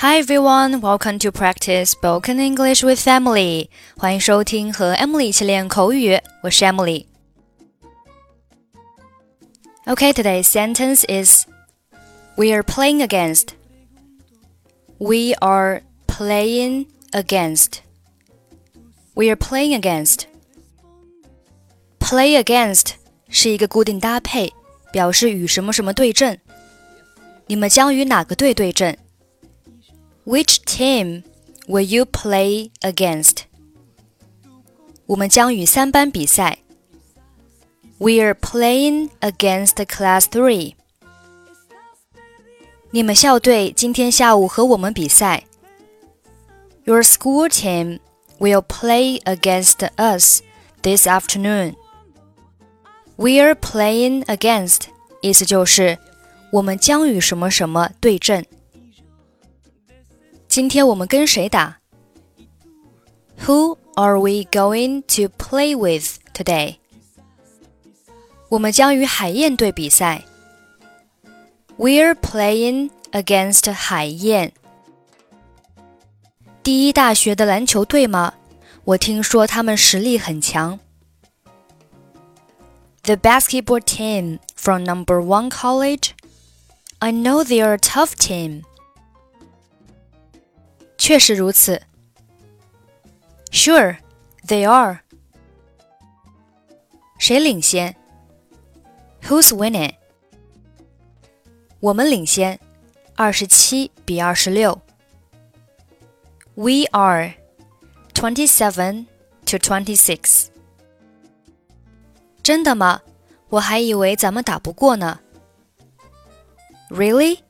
Hi everyone, welcome to practice spoken English with Emily. 欢迎收听和 Emily 一起练口语，我是 Emily。Okay, today's sentence is We are playing against. We are playing against. We are playing against. Play against 是一个固定搭配，表示与什么什么对阵。你们将与哪个队对阵 ？which team will you play against? 我们将与三班比赛。We are playing against class three. 你们校队今天下午和我们比赛。Your school team will play against us this afternoon. We are playing against 意思就是我们将与什么什么对阵。 今天我们跟谁打？Who are we going to play with today？我们将与海燕队比赛。We're playing against 海燕。第一大学的篮球队吗？我听说他们实力很强。The basketball team from number one college. I know they are a tough team. 确实如此。Sure, they are. 谁领先？Who's winning? 我们领先，二十七比二十六。We are twenty-seven to twenty-six. 真的吗？我还以为咱们打不过呢。Really?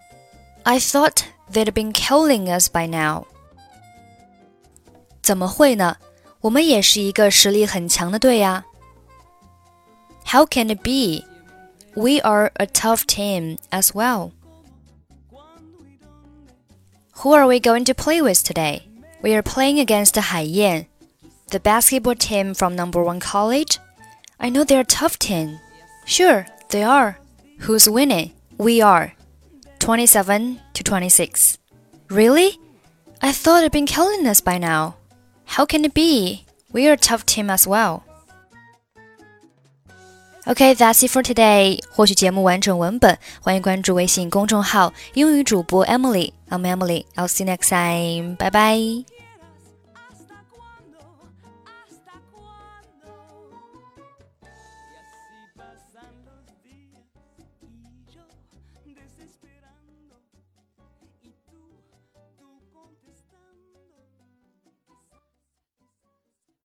I thought they'd been killing us by now. 怎么会呢？我们也是一个实力很强的队呀。How can it be? We are a tough team as well. Who are we going to play with today? We are playing against Haiyan, the basketball team from number one college. I know they're a tough team. Sure, they are. Who's winning? We are. 27 to 26. Really? I thought it'd been killing us by now. How can it be? We're a tough team as well. Okay, that's it for today. 获取节目完整文本，欢迎关注微信公众号“英语主播 Emily”。I'm Emily. I'll see you next time. Bye bye.